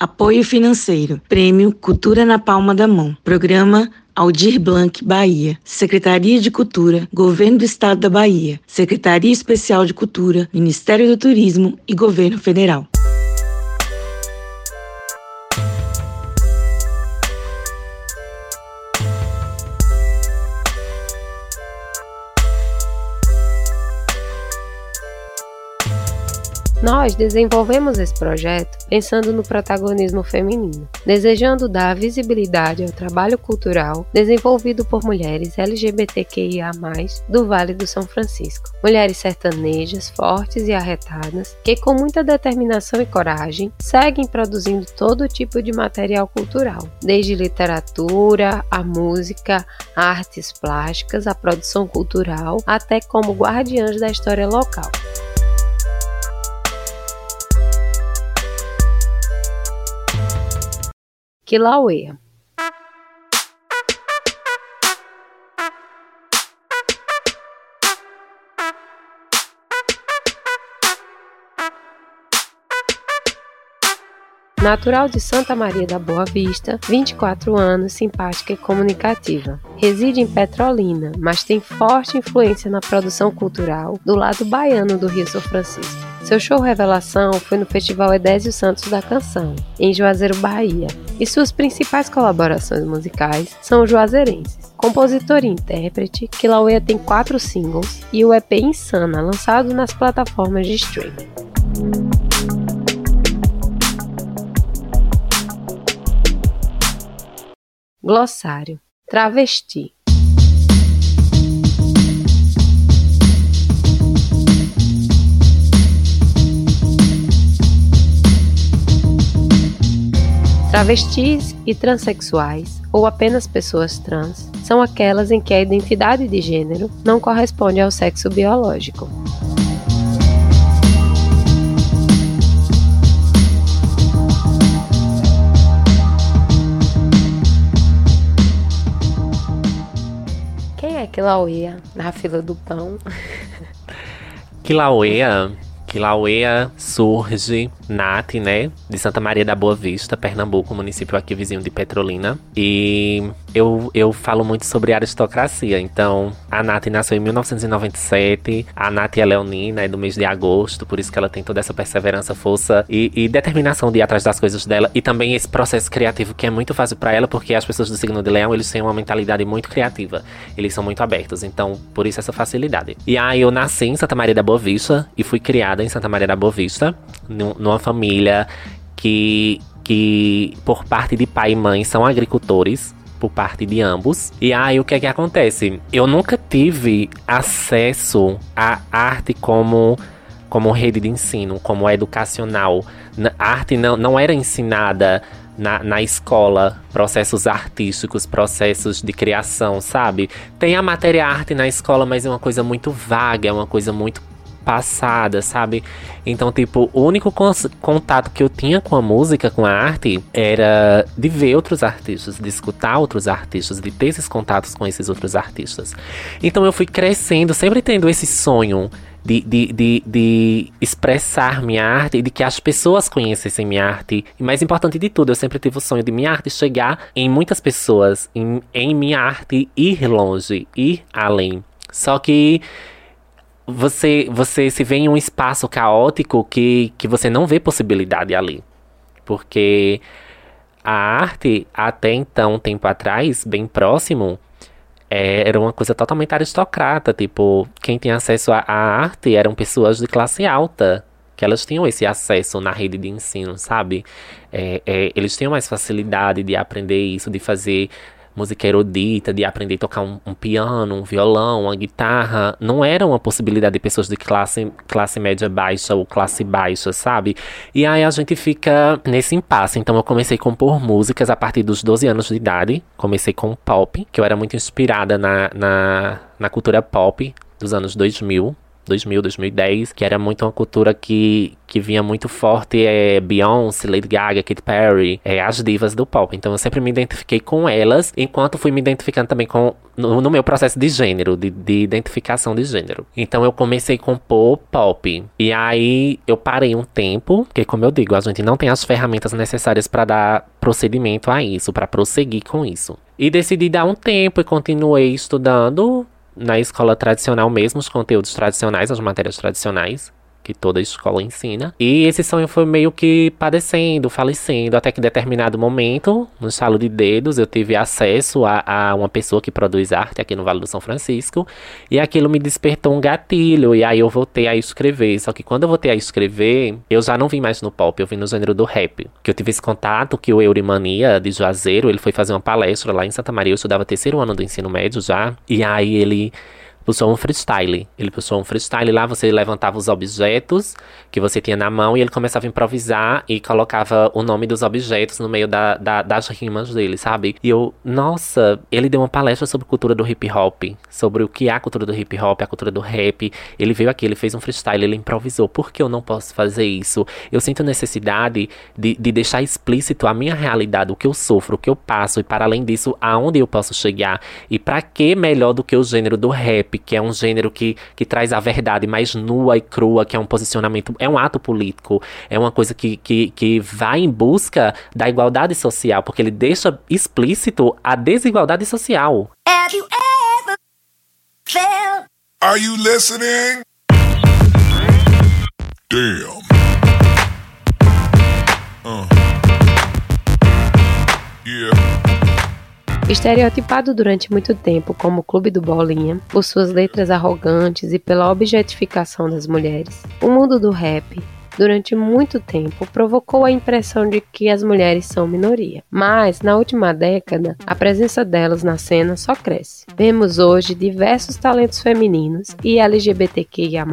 Apoio financeiro. Prêmio Cultura na Palma da Mão. Programa Aldir Blanc, Bahia. Secretaria de Cultura, Governo do Estado da Bahia. Secretaria Especial de Cultura, Ministério do Turismo e Governo Federal. Nós desenvolvemos esse projeto pensando no protagonismo feminino, desejando dar visibilidade ao trabalho cultural desenvolvido por mulheres LGBTQIA, do Vale do São Francisco. Mulheres sertanejas, fortes e arretadas, que com muita determinação e coragem seguem produzindo todo tipo de material cultural, desde literatura, a música, artes plásticas, a produção cultural, até como guardiãs da história local. Kilauea. Natural de Santa Maria da Boa Vista, 24 anos, simpática e comunicativa. Reside em Petrolina, mas tem forte influência na produção cultural do lado baiano do Rio São Francisco. Seu show revelação foi no Festival Edésio Santos da Canção, em Juazeiro, Bahia, e suas principais colaborações musicais são juazeirenses. Compositor e intérprete, Kilauea tem quatro singles e o EP Insana, lançado nas plataformas de streaming. Glossário Travesti Travestis e transexuais, ou apenas pessoas trans, são aquelas em que a identidade de gênero não corresponde ao sexo biológico. Quem é Kilauea na fila do pão? Kilauea Kilauea surge, Nath, né, de Santa Maria da Boa Vista, Pernambuco, município aqui vizinho de Petrolina. E eu, eu falo muito sobre aristocracia. Então, a Nath nasceu em 1997. A Nath é leonina, é do mês de agosto, por isso que ela tem toda essa perseverança, força e, e determinação de ir atrás das coisas dela. E também esse processo criativo que é muito fácil para ela, porque as pessoas do signo de leão, eles têm uma mentalidade muito criativa. Eles são muito abertos, então, por isso essa facilidade. E aí, eu nasci em Santa Maria da Boa Vista e fui criada em Santa Maria da Boa Vista, numa família que, que, por parte de pai e mãe, são agricultores por parte de ambos. E aí o que é que acontece? Eu nunca tive acesso à arte como como rede de ensino, como educacional. A arte não, não era ensinada na, na escola, processos artísticos, processos de criação, sabe? Tem a matéria arte na escola, mas é uma coisa muito vaga, é uma coisa muito passada, sabe? Então, tipo, o único contato que eu tinha com a música, com a arte, era de ver outros artistas, de escutar outros artistas, de ter esses contatos com esses outros artistas. Então, eu fui crescendo, sempre tendo esse sonho de, de, de, de, expressar minha arte e de que as pessoas conhecessem minha arte. E mais importante de tudo, eu sempre tive o sonho de minha arte chegar em muitas pessoas, em, em minha arte ir longe, ir além. Só que você, você se vê em um espaço caótico que, que você não vê possibilidade ali. Porque a arte, até então, tempo atrás, bem próximo, é, era uma coisa totalmente aristocrata. Tipo, quem tinha acesso à arte eram pessoas de classe alta. Que elas tinham esse acesso na rede de ensino, sabe? É, é, eles tinham mais facilidade de aprender isso, de fazer música erudita, de aprender a tocar um, um, piano, um violão, uma guitarra, não era uma possibilidade de pessoas de classe, classe média baixa ou classe baixa, sabe? E aí a gente fica nesse impasse. Então eu comecei a compor músicas a partir dos 12 anos de idade. Comecei com pop, que eu era muito inspirada na, na, na cultura pop dos anos 2000 2000, 2010, que era muito uma cultura que, que vinha muito forte é Beyoncé, Lady Gaga, Katy Perry, é, as divas do pop. Então eu sempre me identifiquei com elas, enquanto fui me identificando também com no, no meu processo de gênero, de, de, identificação de gênero. Então eu comecei a compor pop. E aí eu parei um tempo, porque como eu digo, a gente não tem as ferramentas necessárias para dar procedimento a isso, para prosseguir com isso. E decidi dar um tempo e continuei estudando na escola tradicional mesmo, os conteúdos tradicionais, as matérias tradicionais que toda escola ensina. E esse sonho foi meio que padecendo, falecendo, até que em determinado momento, no estalo de dedos, eu tive acesso a, a, uma pessoa que produz arte aqui no Vale do São Francisco, e aquilo me despertou um gatilho, e aí eu voltei a escrever. Só que quando eu voltei a escrever, eu já não vim mais no pop, eu vim no gênero do rap. Que eu tive esse contato que o Eurimania de Juazeiro, ele foi fazer uma palestra lá em Santa Maria, eu estudava terceiro ano do ensino médio já, e aí ele puxou um freestyle. Ele puxou um freestyle lá, você levantava os objetos que você tinha na mão e ele começava a improvisar e colocava o nome dos objetos no meio da, da, das rimas dele, sabe? E eu, nossa, ele deu uma palestra sobre cultura do hip hop, sobre o que é a cultura do hip hop, a cultura do rap. Ele veio aqui, ele fez um freestyle, ele improvisou. Por que eu não posso fazer isso? Eu sinto necessidade de, de deixar explícito a minha realidade, o que eu sofro, o que eu passo e para além disso, aonde eu posso chegar. E para que melhor do que o gênero do rap? Que é um gênero que, que traz a verdade mais nua e crua, que é um posicionamento, é um ato político, é uma coisa que, que, que vai em busca da igualdade social, porque ele deixa explícito a desigualdade social. Have you ever felt? Are you listening? Damn. Uh. Yeah. Estereotipado durante muito tempo como Clube do Bolinha, por suas letras arrogantes e pela objetificação das mulheres, o mundo do rap durante muito tempo provocou a impressão de que as mulheres são minoria. Mas, na última década, a presença delas na cena só cresce. Vemos hoje diversos talentos femininos e LGBTQIA+,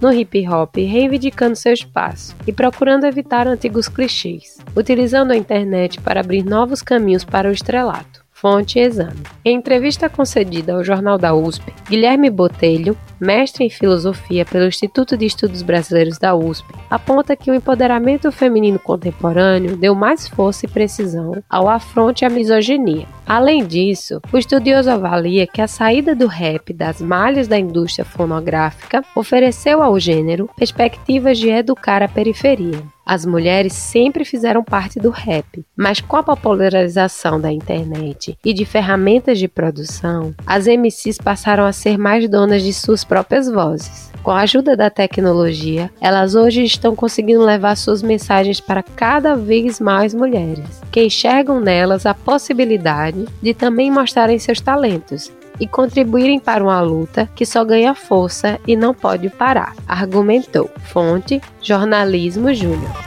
no hip hop reivindicando seu espaço e procurando evitar antigos clichês, utilizando a internet para abrir novos caminhos para o estrelato. Fonte Exame. Em entrevista concedida ao Jornal da USP, Guilherme Botelho, mestre em filosofia pelo Instituto de Estudos Brasileiros da USP, aponta que o empoderamento feminino contemporâneo deu mais força e precisão ao afronte à misoginia. Além disso, o estudioso avalia que a saída do rap das malhas da indústria fonográfica ofereceu ao gênero perspectivas de educar a periferia. As mulheres sempre fizeram parte do rap, mas com a popularização da internet e de ferramentas de produção, as MCs passaram a ser mais donas de suas próprias vozes. Com a ajuda da tecnologia, elas hoje estão conseguindo levar suas mensagens para cada vez mais mulheres, que enxergam nelas a possibilidade de também mostrarem seus talentos e contribuírem para uma luta que só ganha força e não pode parar, argumentou. Fonte: Jornalismo Júnior.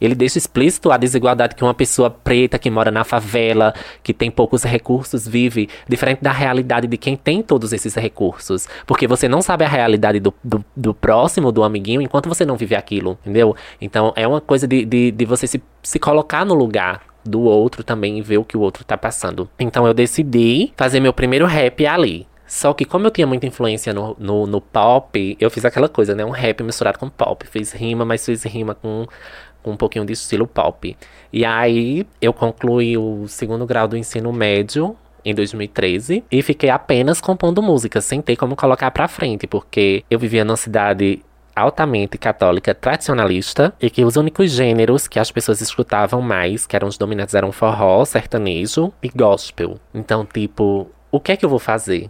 Ele deixa explícito a desigualdade que uma pessoa preta que mora na favela, que tem poucos recursos, vive, diferente da realidade de quem tem todos esses recursos. Porque você não sabe a realidade do, do, do próximo, do amiguinho, enquanto você não vive aquilo, entendeu? Então é uma coisa de, de, de você se, se colocar no lugar do outro também e ver o que o outro tá passando. Então eu decidi fazer meu primeiro rap ali. Só que como eu tinha muita influência no, no, no, pop, eu fiz aquela coisa, né? Um rap misturado com pop. Fiz rima, mas fiz rima com com um pouquinho de estilo pop. E aí eu concluí o segundo grau do ensino médio em 2013 e fiquei apenas compondo música, sem ter como colocar pra frente, porque eu vivia numa cidade altamente católica tradicionalista e que os únicos gêneros que as pessoas escutavam mais, que eram os dominantes, eram forró, sertanejo e gospel. Então, tipo, o que é que eu vou fazer?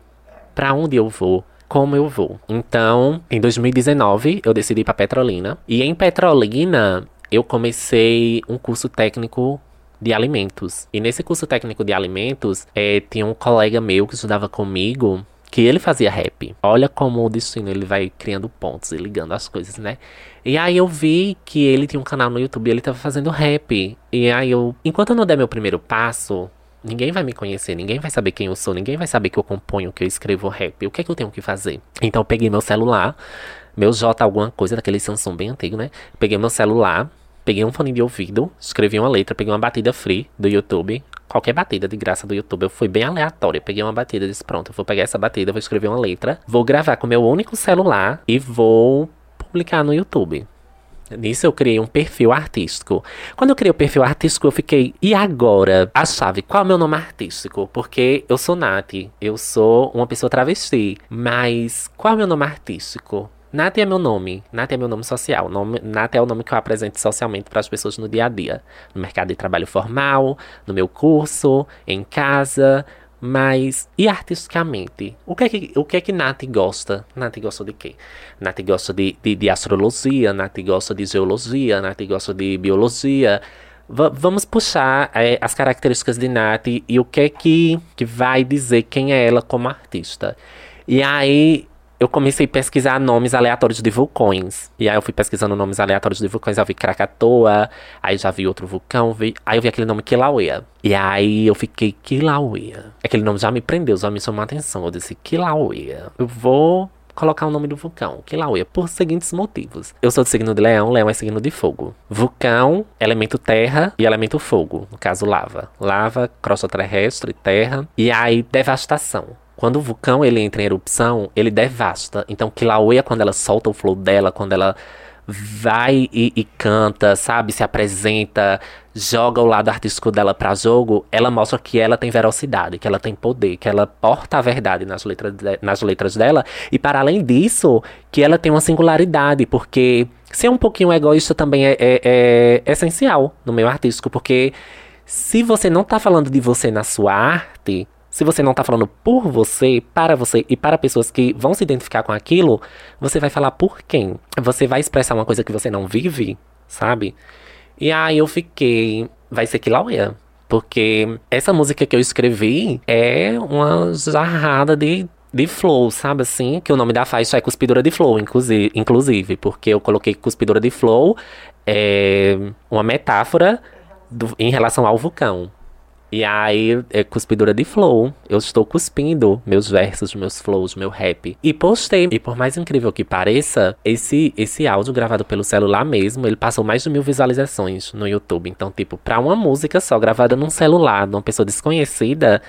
Para onde eu vou? Como eu vou? Então, em 2019, eu decidi ir para Petrolina. E em Petrolina, eu comecei um curso técnico de alimentos. E nesse curso técnico de alimentos, é, tinha um colega meu que estudava comigo que ele fazia rap. Olha como o destino ele vai criando pontos e ligando as coisas, né? E aí eu vi que ele tinha um canal no YouTube e ele tava fazendo rap. E aí eu, enquanto eu não der meu primeiro passo, Ninguém vai me conhecer, ninguém vai saber quem eu sou, ninguém vai saber que eu componho, que eu escrevo rap. O que é que eu tenho que fazer? Então eu peguei meu celular, meu J alguma coisa, daquele Samsung bem antigo, né? Peguei meu celular, peguei um fone de ouvido, escrevi uma letra, peguei uma batida free do YouTube. Qualquer batida de graça do YouTube, eu fui bem aleatório. Peguei uma batida e disse: Pronto, eu vou pegar essa batida, vou escrever uma letra, vou gravar com meu único celular e vou publicar no YouTube. Nisso eu criei um perfil artístico. Quando eu criei o perfil artístico, eu fiquei, e agora? A chave, qual é o meu nome artístico? Porque eu sou Nath, eu sou uma pessoa travesti. Mas qual é o meu nome artístico? Nath é meu nome. Nath é meu nome social. Nome, Nath é o nome que eu apresento socialmente para as pessoas no dia a dia. No mercado de trabalho formal, no meu curso, em casa, mas, e artisticamente? O que é que, o que, é que Nath gosta? Nath gosta de quê? Nath gosta de, de, de astrologia, Nath gosta de geologia, Nath gosta de biologia. V vamos puxar é, as características de Nath e o que é que, que vai dizer quem é ela como artista. E aí, eu comecei a pesquisar nomes aleatórios de vulcões. E aí eu fui pesquisando nomes aleatórios de vulcões. Eu vi Krakatoa, aí já vi outro vulcão. Vi... Aí eu vi aquele nome Kilauea. E aí eu fiquei Kilauea. Aquele nome já me prendeu, já me chamou a atenção. Eu disse Kilauea. Eu vou colocar o nome do vulcão, Kilauea, por seguintes motivos. Eu sou do signo de leão, leão é signo de fogo. Vulcão, elemento terra e elemento fogo, no caso lava. Lava, crosta terrestre, terra. E aí, devastação. Quando o vulcão ele entra em erupção, ele devasta. Então, Kilauea, quando ela solta o flow dela, quando ela vai e, e, canta, sabe? Se apresenta, joga o lado artístico dela para jogo, ela mostra que ela tem velocidade, que ela tem poder, que ela porta a verdade nas letras, de, nas letras dela. E para além disso, que ela tem uma singularidade, porque ser um pouquinho egoísta também é, é, é essencial no meio artístico, porque se você não tá falando de você na sua arte, se você não está falando por você, para você e para pessoas que vão se identificar com aquilo, você vai falar por quem? Você vai expressar uma coisa que você não vive, sabe? E aí eu fiquei, vai ser que Lauia. Porque essa música que eu escrevi é uma jarrada de de flow, sabe assim? Que o nome da faixa é Cuspidora de Flow, inclusive, porque eu coloquei Cuspidora de Flow, é uma metáfora do, em relação ao vulcão. E aí, é cuspidora de flow. Eu estou cuspindo meus versos, meus flows, meu rap. E postei. E por mais incrível que pareça, esse, esse áudio gravado pelo celular mesmo, ele passou mais de mil visualizações no YouTube. Então, tipo, pra uma música só gravada num celular, de uma pessoa desconhecida,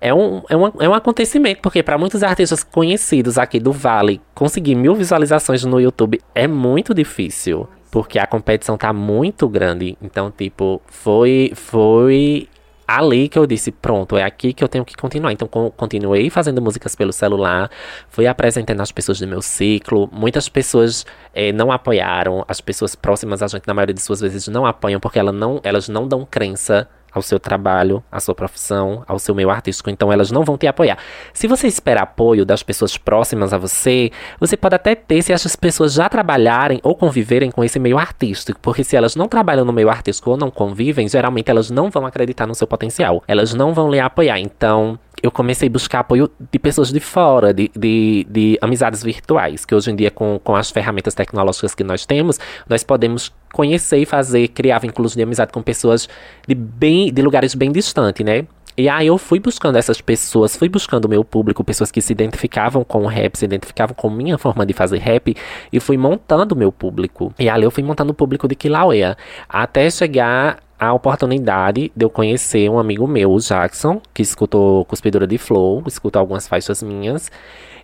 é um, é um, é um acontecimento. Porque para muitos artistas conhecidos aqui do Vale, conseguir mil visualizações no YouTube é muito difícil porque a competição tá muito grande. Então, tipo, foi foi ali que eu disse, pronto, é aqui que eu tenho que continuar. Então, continuei fazendo músicas pelo celular, fui apresentando as pessoas do meu ciclo. Muitas pessoas eh, não apoiaram, as pessoas próximas a gente, na maioria de suas vezes, não apoiam porque ela não, elas não dão crença ao seu trabalho, à sua profissão, ao seu meio artístico, então elas não vão te apoiar. Se você esperar apoio das pessoas próximas a você, você pode até ter se essas pessoas já trabalharem ou conviverem com esse meio artístico, porque se elas não trabalham no meio artístico ou não convivem, geralmente elas não vão acreditar no seu potencial, elas não vão lhe apoiar. Então, eu comecei a buscar apoio de pessoas de fora, de, de, de amizades virtuais, que hoje em dia, com, com as ferramentas tecnológicas que nós temos, nós podemos conhecer e fazer, criar vínculos de amizade com pessoas de, bem, de lugares bem distantes, né? E aí eu fui buscando essas pessoas, fui buscando o meu público, pessoas que se identificavam com o rap, se identificavam com minha forma de fazer rap, e fui montando o meu público. E ali eu fui montando o público de Kilauea, até chegar a oportunidade de eu conhecer um amigo meu, o Jackson, que escutou Cuspidora de Flow, escutou algumas faixas minhas,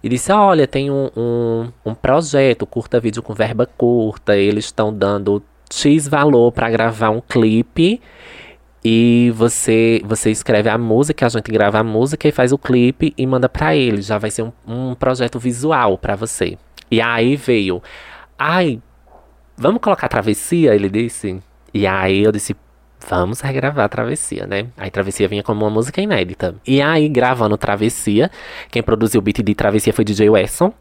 e disse: Olha, tem um, um, um projeto, curta vídeo com verba curta, eles estão dando X valor para gravar um clipe. E você você escreve a música, a gente grava a música e faz o clipe e manda para eles. Já vai ser um, um projeto visual para você. E aí veio, ai, vamos colocar travessia? Ele disse. E aí eu disse, vamos regravar a Travessia, né? Aí Travessia vinha como uma música inédita. E aí, gravando Travessia, quem produziu o beat de Travessia foi DJ Wesson.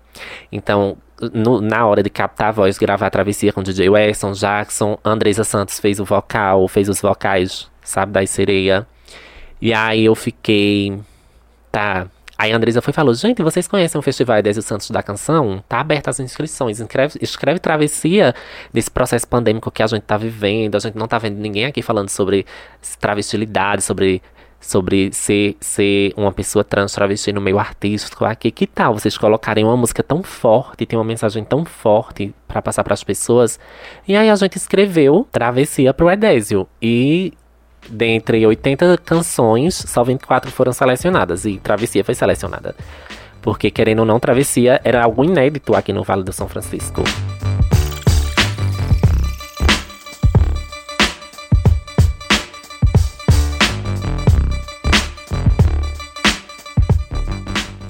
Então, no, na hora de captar a voz, gravar a Travessia com DJ Wesson, Jackson, Andresa Santos fez o vocal, fez os vocais, sabe, da sereia. E aí eu fiquei, tá, Aí a Andresa foi e falou: Gente, vocês conhecem o Festival Edésio Santos da Canção? Tá aberta as inscrições. Escreve, escreve travessia desse processo pandêmico que a gente tá vivendo. A gente não tá vendo ninguém aqui falando sobre travestilidade, sobre sobre ser, ser uma pessoa trans travesti no meio artístico aqui. Que tal vocês colocarem uma música tão forte, tem uma mensagem tão forte para passar para as pessoas? E aí a gente escreveu Travessia pro Edésio. E dentre 80 canções, só 24 foram selecionadas. E Travessia foi selecionada. Porque, querendo ou não, Travessia era algo inédito aqui no Vale do São Francisco.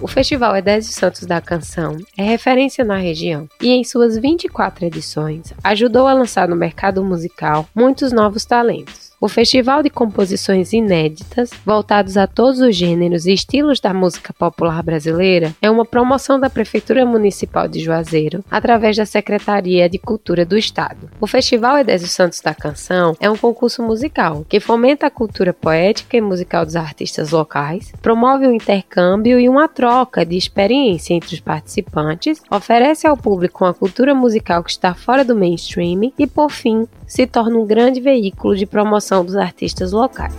Festival Edésio Santos da Canção é referência na região e, em suas 24 edições, ajudou a lançar no mercado musical muitos novos talentos. O festival de composições inéditas, voltados a todos os gêneros e estilos da música popular brasileira, é uma promoção da Prefeitura Municipal de Juazeiro, através da Secretaria de Cultura do Estado. O Festival Edésio Santos da Canção é um concurso musical que fomenta a cultura poética e musical dos artistas locais, promove um intercâmbio e uma troca de experiência entre os participantes, oferece ao público uma cultura musical que está fora do mainstream e, por fim, se torna um grande veículo de promoção dos artistas locais.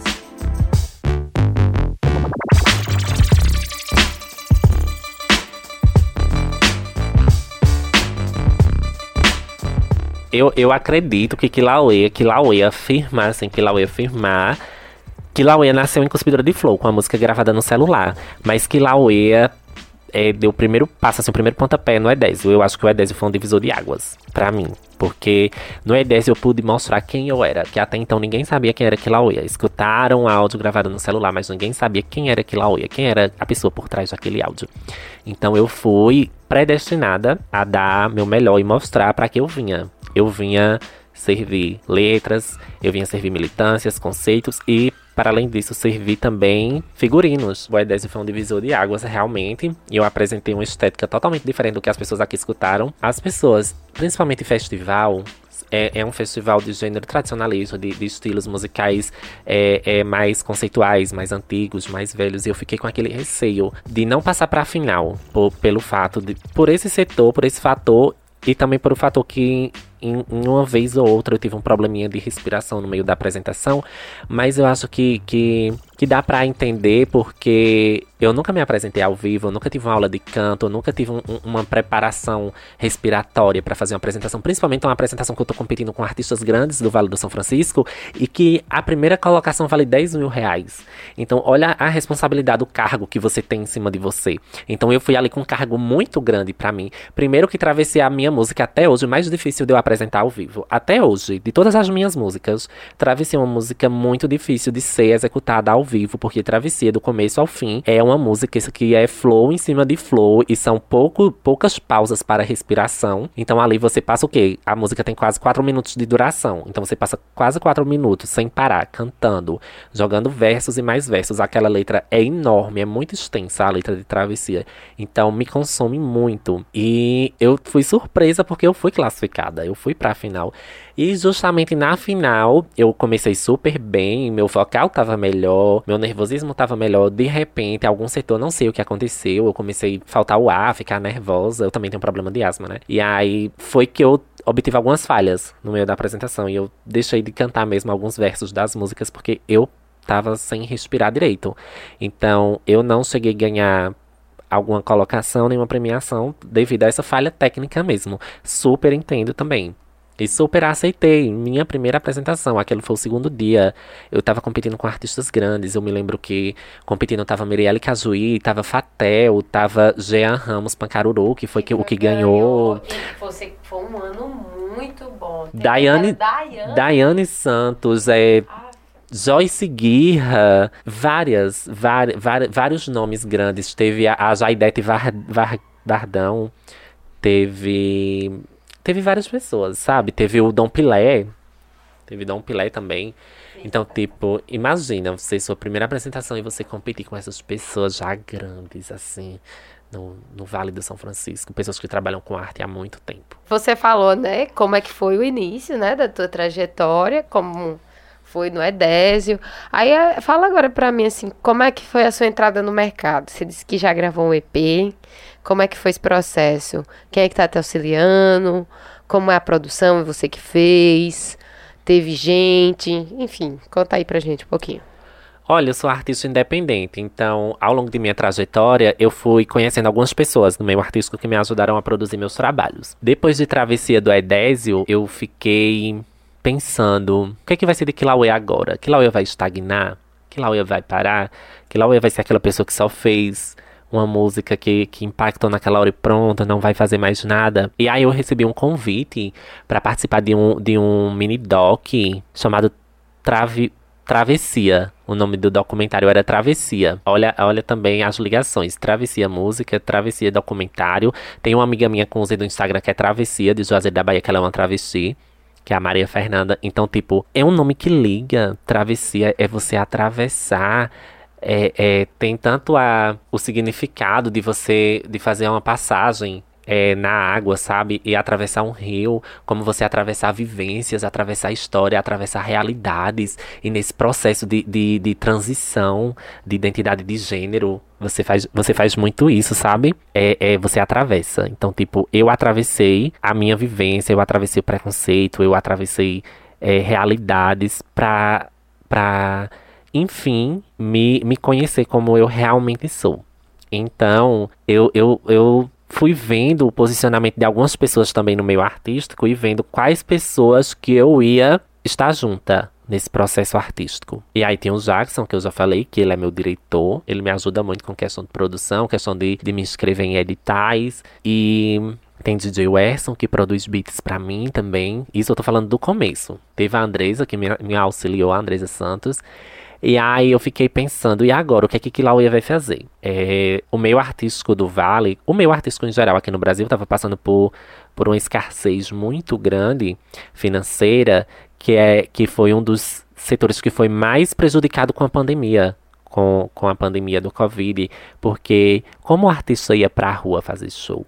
Eu, eu acredito que Kilauea, Kilauea afirmar, assim, Kilauea afirmar que Kilauea nasceu em Cuspidora de Flow, com a música gravada no celular. Mas Kilauea é, deu o primeiro passo, assim, o primeiro pontapé no Edésio. Eu acho que o Edésio foi um divisor de águas, para mim. Porque no Edésio eu pude mostrar quem eu era, que até então ninguém sabia quem era Kilauea. Escutaram áudio gravado no celular, mas ninguém sabia quem era Kilauea, quem era a pessoa por trás daquele áudio. Então eu fui predestinada a dar meu melhor e mostrar para que eu vinha. Eu vinha servir letras, eu vinha servir militâncias, conceitos e para além disso, servi também figurinos. O Edésio foi um divisor de águas, realmente. E eu apresentei uma estética totalmente diferente do que as pessoas aqui escutaram. As pessoas, principalmente festival, é, é, um festival de gênero tradicionalista, de, de estilos musicais é, é, mais conceituais, mais antigos, mais velhos. E eu fiquei com aquele receio de não passar para a final, por, pelo fato de, por esse setor, por esse fator, e também por o fator que em, em, uma vez ou outra eu tive um probleminha de respiração no meio da apresentação, mas eu acho que, que, que dá para entender porque eu nunca me apresentei ao vivo, eu nunca tive uma aula de canto, eu nunca tive um, uma preparação respiratória para fazer uma apresentação, principalmente uma apresentação que eu tô competindo com artistas grandes do Vale do São Francisco e que a primeira colocação vale 10 mil reais. Então, olha a responsabilidade do cargo que você tem em cima de você. Então, eu fui ali com um cargo muito grande para mim. Primeiro que travessei a minha música até hoje, mais difícil de eu apresentar ao vivo. Até hoje, de todas as minhas músicas, Travessia é uma música muito difícil de ser executada ao vivo, porque Travessia, do começo ao fim, é uma música que é flow em cima de flow e são pouco, poucas pausas para respiração. Então ali você passa o quê? A música tem quase 4 minutos de duração. Então você passa quase 4 minutos sem parar, cantando, jogando versos e mais versos. Aquela letra é enorme, é muito extensa a letra de Travessia. Então me consome muito. E eu fui surpresa porque eu fui classificada, eu fui pra final. E justamente na final, eu comecei super bem, meu vocal tava melhor, meu nervosismo tava melhor. De repente, algum setor, não sei o que aconteceu, eu comecei a faltar o ar, ficar nervosa. Eu também tenho um problema de asma, né? E aí foi que eu obtive algumas falhas no meio da apresentação e eu deixei de cantar mesmo alguns versos das músicas porque eu tava sem respirar direito. Então, eu não cheguei a ganhar alguma colocação, nenhuma premiação devido a essa falha técnica mesmo. Super entendo também. E super aceitei. Minha primeira apresentação, aquele foi o segundo dia. Eu tava competindo com artistas grandes. Eu me lembro que competindo tava Mirielle Cajuí, tava Fatel, tava Jean Ramos Pancaruru, que foi que, o que ganhou. ganhou. Foi, foi um ano muito bom. Daiane, Daiane. Daiane Santos, é. Ah. Joyce Guirra, várias, vários nomes grandes. Teve a, a Jaidete Var, Var, Vardão, teve teve várias pessoas, sabe? Teve o Dom Pilé. Teve Dom Pilé também. Então, tipo, imagina você, sua primeira apresentação e você competir com essas pessoas já grandes, assim, no, no Vale do São Francisco, pessoas que trabalham com arte há muito tempo. Você falou, né, como é que foi o início, né, da tua trajetória, como foi no Edésio. Aí, é, fala agora pra mim, assim, como é que foi a sua entrada no mercado? Você disse que já gravou um EP, como é que foi esse processo? Quem é que está te auxiliando? Como é a produção? É você que fez? Teve gente? Enfim, conta aí pra gente um pouquinho. Olha, eu sou artista independente, então ao longo de minha trajetória eu fui conhecendo algumas pessoas no meio artístico que me ajudaram a produzir meus trabalhos. Depois de Travessia do Edésio, eu fiquei pensando, o que é que vai ser de Kilauea agora? Kilauea vai estagnar? Kilauea vai parar? Kilauea vai ser aquela pessoa que só fez uma música que, que impactou naquela hora e pronto, não vai fazer mais nada. E aí eu recebi um convite para participar de um, de um mini doc chamado Trave, Travessia. O nome do documentário era Travessia. Olha, olha também as ligações. Travessia Música, Travessia Documentário. Tem uma amiga minha com o do Instagram que é Travessia, de Juazeiro da Bahia, que ela é uma travesti. Que é a Maria Fernanda. Então, tipo, é um nome que liga. Travessia é você atravessar é, é, tem tanto a, o significado de você de fazer uma passagem é, na água, sabe? E atravessar um rio, como você atravessar vivências, atravessar história, atravessar realidades. E nesse processo de, de, de transição de identidade de gênero, você faz, você faz muito isso, sabe? É, é, você atravessa. Então, tipo, eu atravessei a minha vivência, eu atravessei o preconceito, eu atravessei é, realidades pra, pra, enfim, me, me conhecer como eu realmente sou. Então, eu, eu, eu fui vendo o posicionamento de algumas pessoas também no meio artístico e vendo quais pessoas que eu ia estar junta nesse processo artístico. E aí tem o Jackson, que eu já falei, que ele é meu diretor, ele me ajuda muito com questão de produção, questão de, de me inscrever em editais e tem DJ Werson, que produz beats para mim também. Isso eu tô falando do começo. Teve a Andresa, que me, me auxiliou, a Andresa Santos. E aí eu fiquei pensando, e agora, o que é que Kilauea vai fazer? É, o meio artístico do Vale, o meio artístico em geral aqui no Brasil estava passando por, por uma escassez muito grande financeira, que, é, que foi um dos setores que foi mais prejudicado com a pandemia. Com, com a pandemia do Covid, porque como o artista ia pra rua fazer show,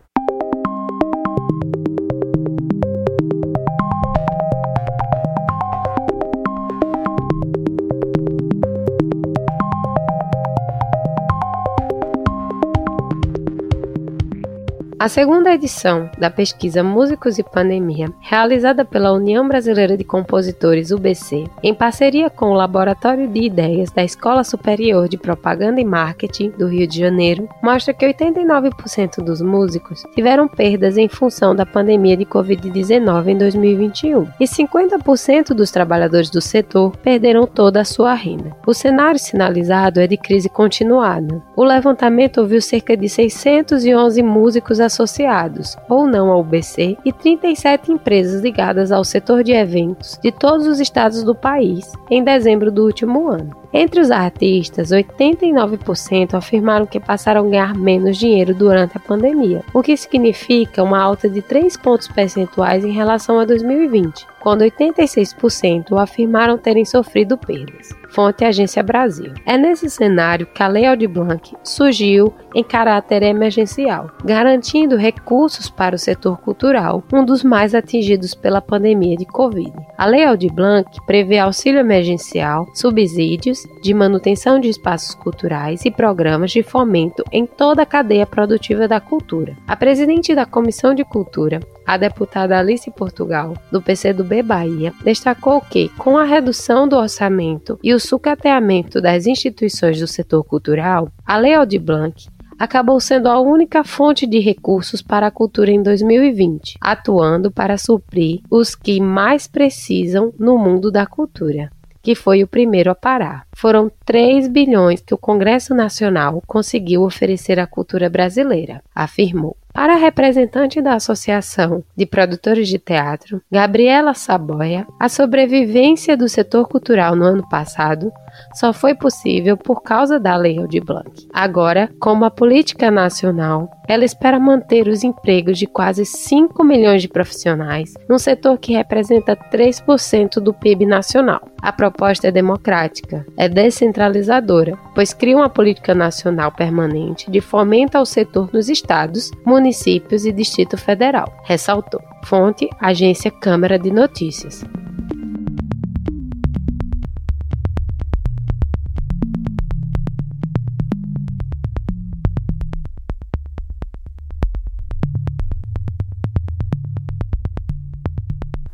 A segunda edição da pesquisa Músicos e Pandemia, realizada pela União Brasileira de Compositores UBC, em parceria com o Laboratório de Ideias da Escola Superior de Propaganda e Marketing do Rio de Janeiro, mostra que 89% dos músicos tiveram perdas em função da pandemia de Covid-19 em 2021 e 50% dos trabalhadores do setor perderam toda a sua renda. O cenário sinalizado é de crise continuada. O levantamento ouviu cerca de 611 músicos associados ou não ao UBC e 37 empresas ligadas ao setor de eventos de todos os estados do país em dezembro do último ano. Entre os artistas, 89% afirmaram que passaram a ganhar menos dinheiro durante a pandemia, o que significa uma alta de 3 pontos percentuais em relação a 2020, quando 86% afirmaram terem sofrido perdas. Fonte Agência Brasil. É nesse cenário que a Lei Aldir Blanc surgiu em caráter emergencial, garantindo recursos para o setor cultural, um dos mais atingidos pela pandemia de Covid. A Lei Aldir Blanc prevê auxílio emergencial, subsídios de manutenção de espaços culturais e programas de fomento em toda a cadeia produtiva da cultura. A presidente da Comissão de Cultura, a deputada Alice Portugal, do PCdoB Bahia, destacou que, com a redução do orçamento e o sucateamento das instituições do setor cultural, a Lei Aldir Blanc acabou sendo a única fonte de recursos para a cultura em 2020, atuando para suprir os que mais precisam no mundo da cultura que foi o primeiro a parar. Foram 3 bilhões que o Congresso Nacional conseguiu oferecer à cultura brasileira, afirmou. Para a representante da Associação de Produtores de Teatro, Gabriela Saboia, a sobrevivência do setor cultural no ano passado só foi possível por causa da Lei Aldir Blanc. Agora, como a política nacional, ela espera manter os empregos de quase 5 milhões de profissionais num setor que representa 3% do PIB nacional. A proposta é democrática, é descentralizadora, pois cria uma política nacional permanente de fomento ao setor nos estados, municípios e Distrito Federal, ressaltou. Fonte: Agência Câmara de Notícias.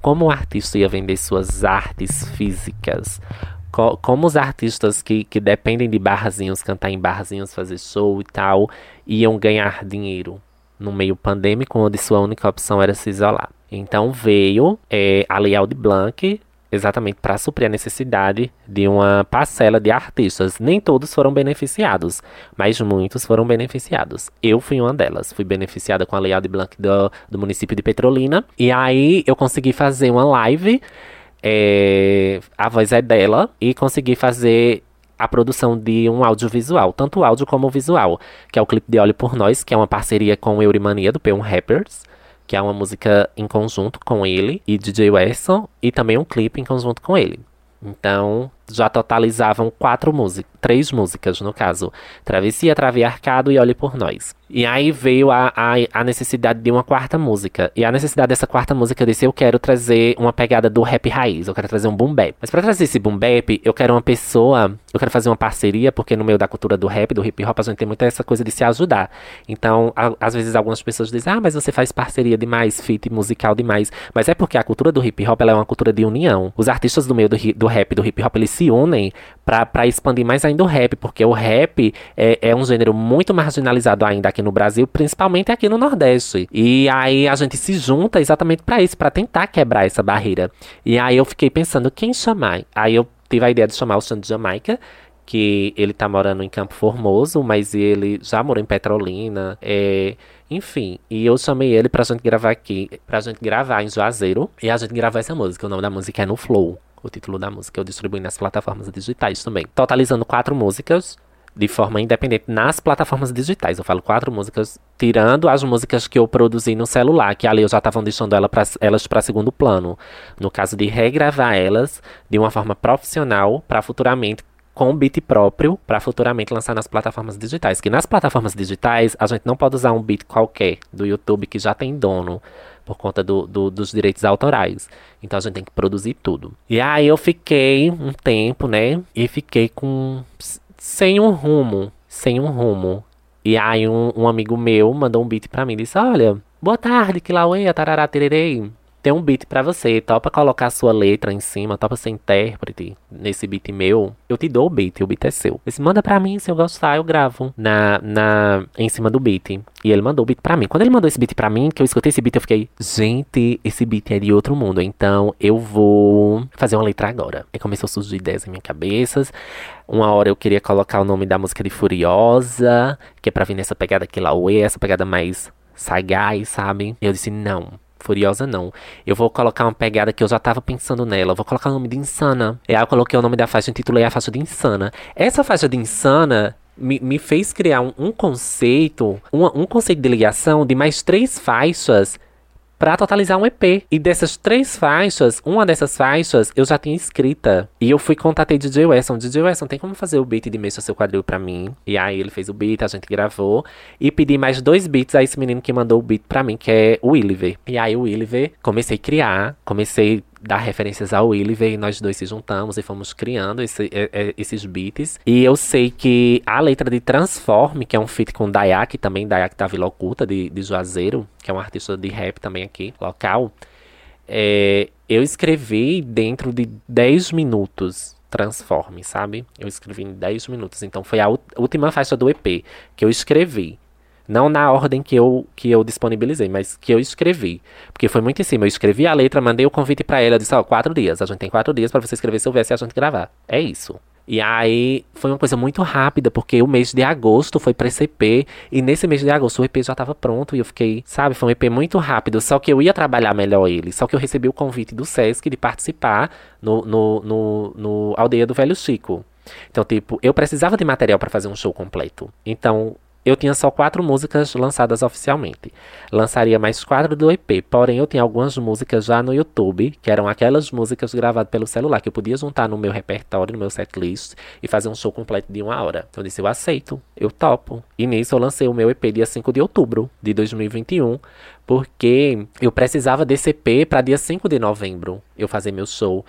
Como o artista ia vender suas artes físicas co como os artistas que, que dependem de barrazinhos, cantar em barrazinhos, fazer show e tal, iam ganhar dinheiro no meio pandêmico, onde sua única opção era se isolar. Então veio é, a Lei Aldir Blanc exatamente para suprir a necessidade de uma parcela de artistas. Nem todos foram beneficiados, mas muitos foram beneficiados. Eu fui uma delas. Fui beneficiada com a Lei Aldir Blanc do, do município de Petrolina. E aí eu consegui fazer uma live. É, a voz é dela e consegui fazer a produção de um audiovisual, tanto áudio como visual, que é o clipe de Olhe por Nós, que é uma parceria com o Eurimania do P1 Rappers, que é uma música em conjunto com ele e DJ Wesson, e também um clipe em conjunto com ele. Então, já totalizavam quatro músicas, três músicas no caso, Travessia, Traviarcado e Olhe por Nós. E aí veio a, a, a, necessidade de uma quarta música. E a necessidade dessa quarta música eu disse, eu quero trazer uma pegada do rap raiz, eu quero trazer um boom bap. Mas para trazer esse boom bap, eu quero uma pessoa, eu quero fazer uma parceria, porque no meio da cultura do rap, do hip hop, a gente tem muita essa coisa de se ajudar. Então, a, às vezes algumas pessoas dizem, ah, mas você faz parceria demais, feat musical demais. Mas é porque a cultura do hip hop, ela é uma cultura de união. Os artistas do meio do, do rap, do hip hop, eles se unem para expandir mais ainda o rap, porque o rap é, é um gênero muito marginalizado ainda aqui no Brasil, principalmente aqui no Nordeste. E aí a gente se junta exatamente para isso, para tentar quebrar essa barreira. E aí eu fiquei pensando, quem chamar? Aí eu tive a ideia de chamar o Xande Jamaica, que ele tá morando em Campo Formoso, mas ele já morou em Petrolina, é, enfim. E eu chamei ele pra gente gravar aqui, pra gente gravar em Juazeiro, e a gente gravar essa música. O nome da música é No Flow o título da música. Eu distribuí nas plataformas digitais também. Totalizando quatro músicas de forma independente nas plataformas digitais. Eu falo quatro músicas, tirando as músicas que eu produzi no celular, que ali eu já estava deixando ela pra, elas para segundo plano. No caso de regravar elas de uma forma profissional para futuramente com beat próprio para futuramente lançar nas plataformas digitais. Que nas plataformas digitais a gente não pode usar um beat qualquer do YouTube que já tem dono por conta do, do, dos direitos autorais. Então a gente tem que produzir tudo. E aí eu fiquei um tempo, né? E fiquei com. sem um rumo. Sem um rumo. E aí um, um amigo meu mandou um beat pra mim disse: Olha, boa tarde, que lauê, tarará, tererei tem um beat para você, topa colocar sua letra em cima, topa ser intérprete nesse beat meu, eu te dou o beat, o beat é seu. Ele manda para mim, se eu gostar, eu gravo na, na, em cima do beat. E ele mandou o beat para mim. Quando ele mandou esse beat para mim, que eu escutei esse beat, eu fiquei, gente, esse beat é de outro mundo, então eu vou fazer uma letra agora. E começou a surgir ideias em minha cabeça. Uma hora eu queria colocar o nome da música de Furiosa, que é pra vir nessa pegada que lá, essa pegada mais sagaz, sabe? Eu disse, não, Furiosa não. Eu vou colocar uma pegada que eu já tava pensando nela. Vou colocar o nome de Insana. E aí eu coloquei o nome da faixa intitulei a faixa de Insana. Essa faixa de Insana me, me fez criar um, um conceito, um conceito de ligação de mais três faixas para totalizar um EP. E dessas três faixas, uma dessas faixas eu já tinha escrita. E eu fui contatei DJ Wesson. DJ Wesson, tem como fazer o beat de Mexa Seu Quadril pra mim? E aí ele fez o beat, a gente gravou. E pedi mais dois beats a esse menino que mandou o beat pra mim, que é o Williver. E aí o Williver, comecei a criar, comecei dar referências ao Williver e nós dois se juntamos e fomos criando esse, esses beats. E eu sei que a letra de Transforme, que é um feat com Dayak, também Dayak da Vila Oculta, de, de Juazeiro, que é um artista de rap também aqui, local, é, eu escrevi dentro de 10 minutos. Transforme, sabe? Eu escrevi em 10 minutos. Então foi a última faixa do EP que eu escrevi. Não na ordem que eu, que eu disponibilizei, mas que eu escrevi. Porque foi muito em cima. Eu escrevi a letra, mandei o convite para ela, disse, ó, oh, quatro dias. A gente tem quatro dias para você escrever seu verso e a gente gravar. É isso. E aí foi uma coisa muito rápida, porque o mês de agosto foi pra esse EP, e nesse mês de agosto o EP já tava pronto, e eu fiquei, sabe, foi um EP muito rápido, só que eu ia trabalhar melhor ele, só que eu recebi o convite do Sesc de participar no, no, no, no Aldeia do Velho Chico. Então, tipo, eu precisava de material para fazer um show completo. Então, eu tinha só quatro músicas lançadas oficialmente. Lançaria mais quatro do EP, porém eu tinha algumas músicas já no YouTube, que eram aquelas músicas gravadas pelo celular, que eu podia juntar no meu repertório, no meu setlist, e fazer um show completo de uma hora. Então eu disse, eu aceito, eu topo. E nisso eu lancei o meu EP dia 5 de outubro de 2021, porque eu precisava desse EP para dia 5 de novembro eu fazer meu show.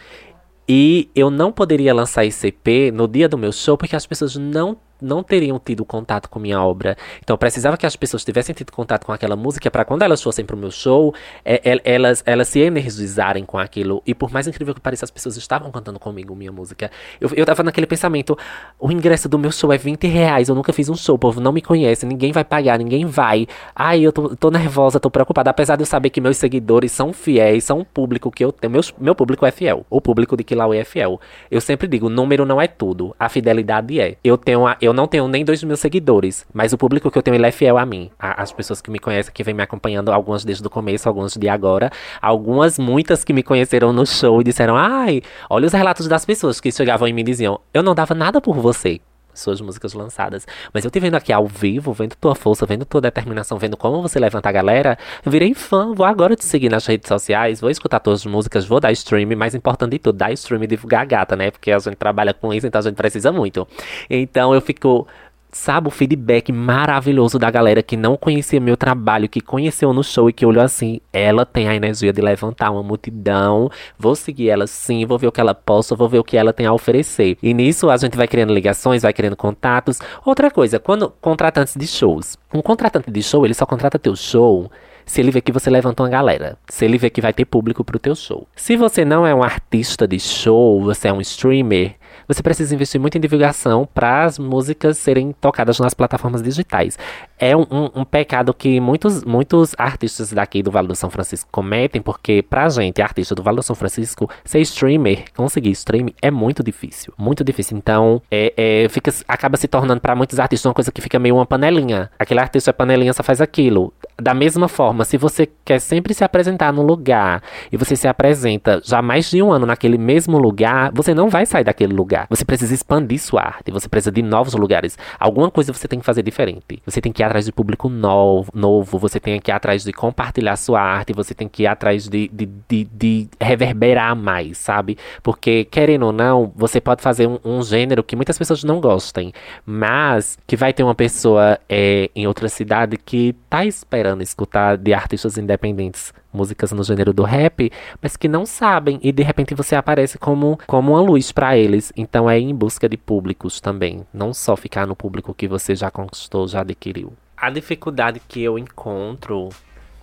E eu não poderia lançar esse EP no dia do meu show porque as pessoas não não teriam tido contato com minha obra. Então eu precisava que as pessoas tivessem tido contato com aquela música para quando elas fossem pro meu show, é, é, elas, elas se energizarem com aquilo. E por mais incrível que pareça, as pessoas estavam cantando comigo minha música. Eu, eu tava naquele pensamento: o ingresso do meu show é 20 reais, eu nunca fiz um show, o povo não me conhece, ninguém vai pagar, ninguém vai. Ai, eu tô, tô nervosa, tô preocupada. Apesar de eu saber que meus seguidores são fiéis, são um público que eu tenho. Meu, meu público é fiel. O público de Kilauea é fiel. Eu sempre digo: número não é tudo, a fidelidade é. Eu, tenho a, eu não tenho nem dois mil seguidores, mas o público que eu tenho ele é fiel a mim. A, as pessoas que me conhecem, que vem me acompanhando, algumas desde o começo, algumas de agora. Algumas, muitas que me conheceram no show e disseram: ai, olha os relatos das pessoas que chegavam e me diziam: eu não dava nada por você suas músicas lançadas. Mas eu te vendo aqui ao vivo, vendo tua força, vendo tua determinação, vendo como você levanta a galera, eu virei fã, vou agora te seguir nas redes sociais, vou escutar tuas músicas, vou dar stream, mais importante de tudo, dar stream e divulgar a gata, né? Porque a gente trabalha com isso, então a gente precisa muito. Então eu fico sabe, o feedback maravilhoso da galera que não conhecia meu trabalho, que conheceu no show e que olhou assim, ela tem a energia de levantar uma multidão, vou seguir ela sim, vou ver o que ela possa, vou ver o que ela tem a oferecer. E nisso a gente vai criando ligações, vai criando contatos. Outra coisa, quando contratantes de shows, um contratante de show, ele só contrata teu show se ele vê que você levantou uma galera, se ele vê que vai ter público pro teu show. Se você não é um artista de show, você é um streamer, você precisa investir muito em divulgação para as músicas serem tocadas nas plataformas digitais. É um, um, um, pecado que muitos, muitos artistas daqui do Vale do São Francisco cometem, porque pra gente, artista do Vale do São Francisco, ser streamer, conseguir stream é muito difícil. Muito difícil. Então, é, é fica, acaba se tornando para muitos artistas uma coisa que fica meio uma panelinha. Aquele artista é panelinha, só faz aquilo. Da mesma forma, se você quer sempre se apresentar no lugar e você se apresenta já mais de um ano naquele mesmo lugar, você não vai sair daquele lugar. Você precisa expandir sua arte, você precisa de novos lugares. Alguma coisa você tem que fazer diferente. Você tem que ir atrás de público novo, novo você tem que ir atrás de compartilhar sua arte, você tem que ir atrás de, de, de, de reverberar mais, sabe? Porque, querendo ou não, você pode fazer um, um, gênero que muitas pessoas não gostem, mas que vai ter uma pessoa é, em outra cidade que tá esperando escutar de artistas independentes músicas no gênero do rap, mas que não sabem e de repente você aparece como, como uma luz para eles. Então é em busca de públicos também, não só ficar no público que você já conquistou, já adquiriu. A dificuldade que eu encontro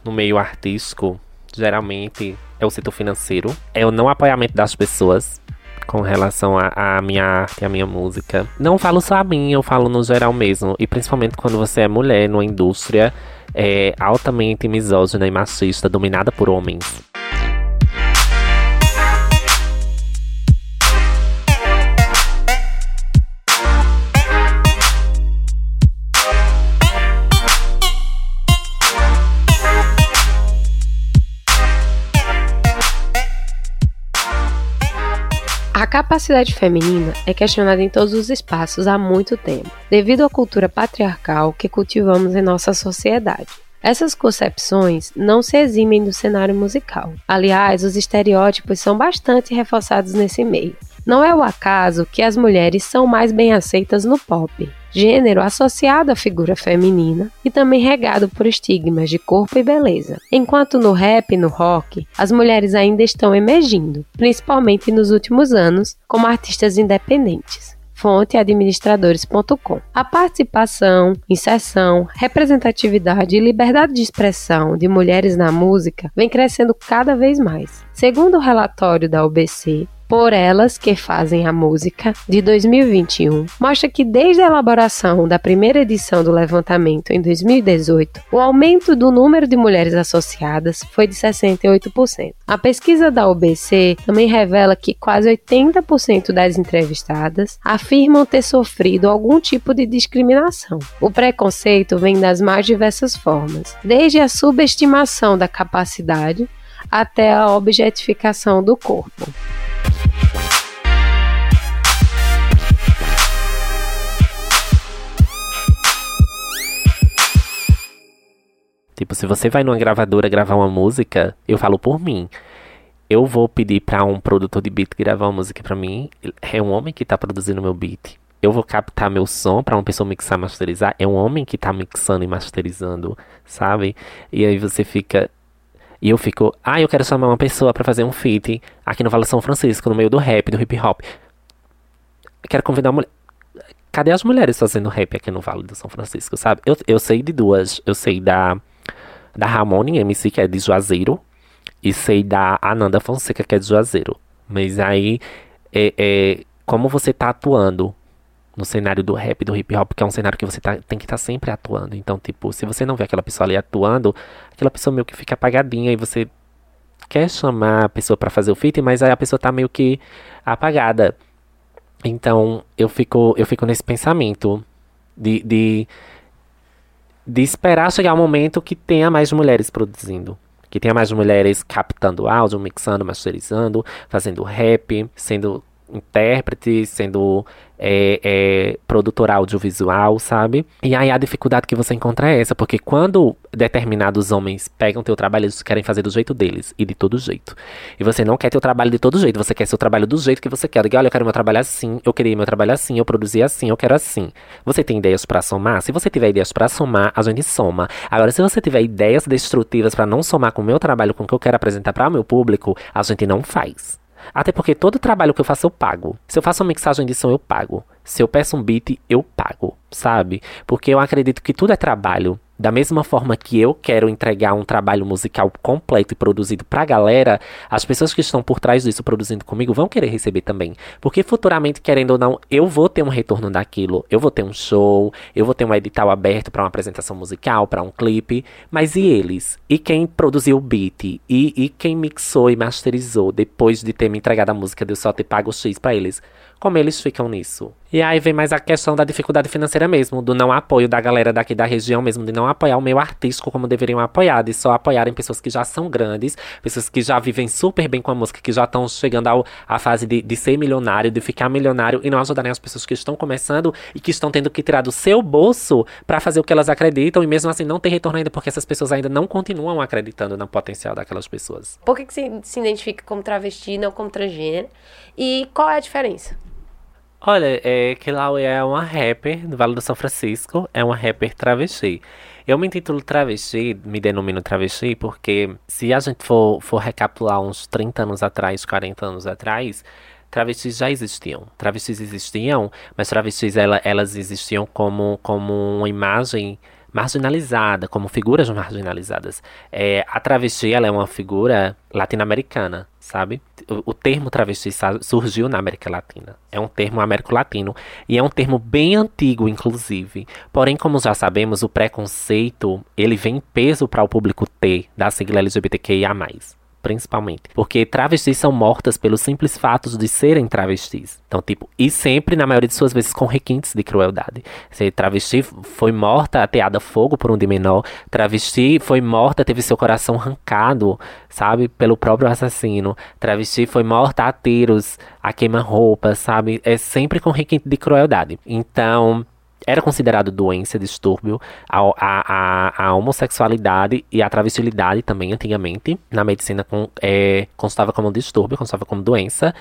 no meio artístico, geralmente, é o setor financeiro, é o não apoiamento das pessoas com relação à minha arte, à minha música. Não falo só a mim, eu falo no geral mesmo. E principalmente quando você é mulher numa indústria é, altamente misógina e machista, dominada por homens. A capacidade feminina é questionada em todos os espaços há muito tempo, devido à cultura patriarcal que cultivamos em nossa sociedade. Essas concepções não se eximem do cenário musical. Aliás, os estereótipos são bastante reforçados nesse meio. Não é o acaso que as mulheres são mais bem aceitas no pop, gênero associado à figura feminina e também regado por estigmas de corpo e beleza. Enquanto no rap e no rock, as mulheres ainda estão emergindo, principalmente nos últimos anos, como artistas independentes fonte administradores.com. A participação, inserção, representatividade e liberdade de expressão de mulheres na música vem crescendo cada vez mais. Segundo o relatório da OBC, por Elas que Fazem a Música, de 2021, mostra que desde a elaboração da primeira edição do levantamento em 2018, o aumento do número de mulheres associadas foi de 68%. A pesquisa da OBC também revela que quase 80% das entrevistadas afirmam ter sofrido algum tipo de discriminação. O preconceito vem das mais diversas formas, desde a subestimação da capacidade até a objetificação do corpo. Tipo, se você vai numa gravadora gravar uma música, eu falo por mim. Eu vou pedir para um produtor de beat gravar uma música para mim. É um homem que tá produzindo meu beat. Eu vou captar meu som para uma pessoa mixar, masterizar. É um homem que tá mixando e masterizando, sabe? E aí você fica. E eu fico, ah, eu quero chamar uma pessoa para fazer um feat aqui no Vale São Francisco, no meio do rap, do hip hop. Quero convidar uma mulher cadê as mulheres fazendo rap aqui no Vale do São Francisco, sabe? Eu, eu sei de duas. Eu sei da, da Ramone MC, que é de Juazeiro. E sei da Ananda Fonseca, que é de Juazeiro. Mas aí, é, é, como você tá atuando no cenário do rap, do hip hop, que é um cenário que você tá, tem que estar tá sempre atuando. Então, tipo, se você não vê aquela pessoa ali atuando, aquela pessoa meio que fica apagadinha e você quer chamar a pessoa para fazer o feat, mas aí a pessoa tá meio que apagada. Então, eu fico, eu fico nesse pensamento de, de, de esperar chegar um momento que tenha mais mulheres produzindo. Que tenha mais mulheres captando áudio, mixando, masterizando, fazendo rap, sendo intérprete, sendo é, é, produtor audiovisual, sabe? E aí a dificuldade que você encontra é essa, porque quando determinados homens pegam teu trabalho, eles querem fazer do jeito deles e de todo jeito. E você não quer teu trabalho de todo jeito, você quer seu trabalho do jeito que você quer. Diga, olha, eu quero meu trabalho assim, eu queria meu trabalho assim, eu produzi assim, eu quero assim. Você tem ideias para somar? Se você tiver ideias para somar, a gente soma. Agora, se você tiver ideias destrutivas para não somar com o meu trabalho, com o que eu quero apresentar para o meu público, a gente não faz. Até porque todo trabalho que eu faço eu pago. Se eu faço uma mixagem de som, eu pago. Se eu peço um beat, eu pago, sabe? Porque eu acredito que tudo é trabalho. Da mesma forma que eu quero entregar um trabalho musical completo e produzido pra galera, as pessoas que estão por trás disso produzindo comigo vão querer receber também. Porque futuramente, querendo ou não, eu vou ter um retorno daquilo. Eu vou ter um show, eu vou ter um edital aberto para uma apresentação musical, para um clipe. Mas e eles? E quem produziu o beat? E, e quem mixou e masterizou depois de ter me entregado a música de eu só ter pago X para eles? como eles ficam nisso. E aí vem mais a questão da dificuldade financeira mesmo, do não apoio da galera daqui da região mesmo, de não apoiar o meio artístico como deveriam apoiar, de só apoiarem pessoas que já são grandes, pessoas que já vivem super bem com a música, que já estão chegando ao, à fase de, de ser milionário, de ficar milionário, e não ajudarem as pessoas que estão começando e que estão tendo que tirar do seu bolso para fazer o que elas acreditam, e mesmo assim não ter retorno ainda, porque essas pessoas ainda não continuam acreditando no potencial daquelas pessoas. Por que, que se, se identifica como travesti, não como transgênero? E qual é a diferença? Olha, é, Kilaue é uma rapper do Vale do São Francisco, é uma rapper travesti. Eu me intitulo travesti, me denomino travesti, porque se a gente for, for recapitular uns 30 anos atrás, 40 anos atrás, travestis já existiam. Travestis existiam, mas travestis ela, elas existiam como, como uma imagem marginalizada, como figuras marginalizadas. É, a travesti ela é uma figura latino-americana, sabe? O, o, termo travesti surgiu na América Latina. É um termo américo-latino e é um termo bem antigo, inclusive. Porém, como já sabemos, o preconceito ele vem em peso para o público T da sigla LGBTQIA+ principalmente. Porque travestis são mortas pelos simples fatos de serem travestis. Então, tipo, e sempre, na maioria de suas vezes, com requintes de crueldade. Se travesti foi morta, ateada a fogo por um de menor. Travesti foi morta, teve seu coração arrancado, sabe, pelo próprio assassino. Travesti foi morta a tiros, a queima-roupa, sabe? É sempre com requinte de crueldade. Então, era considerado doença, distúrbio, a, a, a, homossexualidade e a travestilidade também, antigamente, na medicina com, é, constava como distúrbio, constava como doença.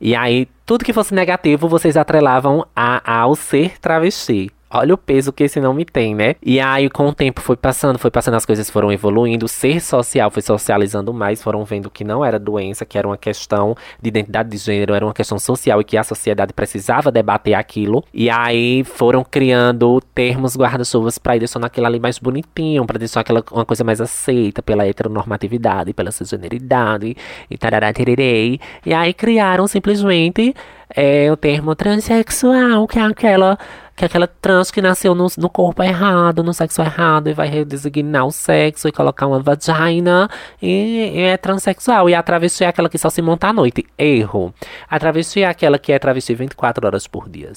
E aí, tudo que fosse negativo, vocês atrelavam a, ao ser travesti. Olha o peso que esse nome tem, né? E aí, com o tempo foi passando, foi passando, as coisas foram evoluindo. O ser social foi socializando mais, foram vendo que não era doença, que era uma questão de identidade de gênero, era uma questão social e que a sociedade precisava debater aquilo. E aí foram criando termos guarda-chuvas para ir deixando aquilo ali mais bonitinho, para deixar aquela uma coisa mais aceita pela heteronormatividade, pela cisgeneridade e tarará tererei. E aí criaram simplesmente é, o termo transexual, que é aquela que aquela trans que nasceu no, no corpo errado, no sexo errado, e vai redesignar o sexo e colocar uma vagina, e, e, é transexual. E a travesti é aquela que só se monta à noite. Erro. A travesti é aquela que é travesti 24 horas por dia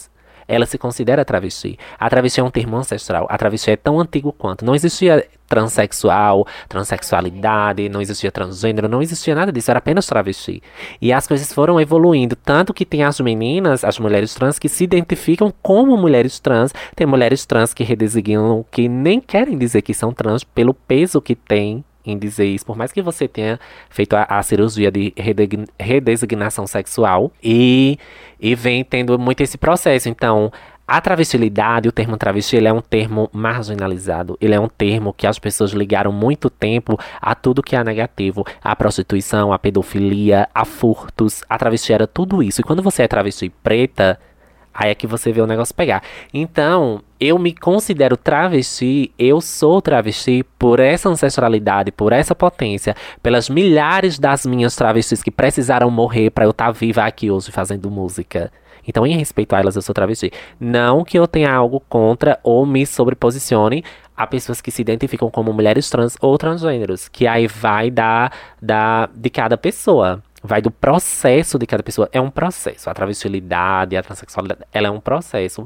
ela se considera travesti. A travesti é um termo ancestral. A travesti é tão antigo quanto. Não existia transexual, transexualidade, não existia transgênero, não existia nada disso, era apenas travesti. E as coisas foram evoluindo, tanto que tem as meninas, as mulheres trans, que se identificam como mulheres trans, tem mulheres trans que redesignam, que nem querem dizer que são trans pelo peso que tem em dizer isso, por mais que você tenha feito a, a cirurgia de redesignação sexual e, e vem tendo muito esse processo. Então, a travestilidade, o termo travesti, ele é um termo marginalizado. Ele é um termo que as pessoas ligaram muito tempo a tudo que é negativo. A prostituição, a pedofilia, a furtos. A travesti era tudo isso. E quando você é travesti preta, Aí é que você vê o negócio pegar. Então, eu me considero travesti, eu sou travesti por essa ancestralidade, por essa potência, pelas milhares das minhas travestis que precisaram morrer para eu estar tá viva aqui hoje fazendo música. Então, em respeito a elas, eu sou travesti. Não que eu tenha algo contra ou me sobreposicione a pessoas que se identificam como mulheres trans ou transgêneros, que aí vai da, da de cada pessoa. Vai do processo de cada pessoa. É um processo. A travestilidade, a transexualidade, ela é um processo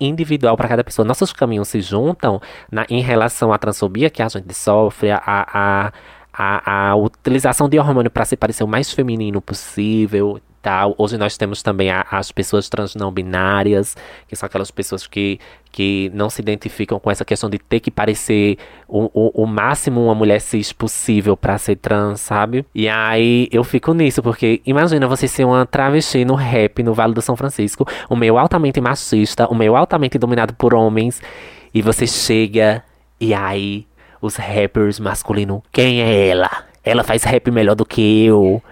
individual para cada pessoa. Nossos caminhos se juntam na, em relação à transfobia que a gente sofre, a, a, a, a utilização de hormônio para se parecer o mais feminino possível, Hoje nós temos também a, as pessoas trans não binárias, que são aquelas pessoas que, que não se identificam com essa questão de ter que parecer o, o, o máximo uma mulher cis possível para ser trans, sabe? E aí eu fico nisso, porque imagina você ser uma travesti no rap no Vale do São Francisco, o meio altamente machista, o meio altamente dominado por homens, e você chega e aí os rappers masculinos, quem é ela? Ela faz rap melhor do que eu.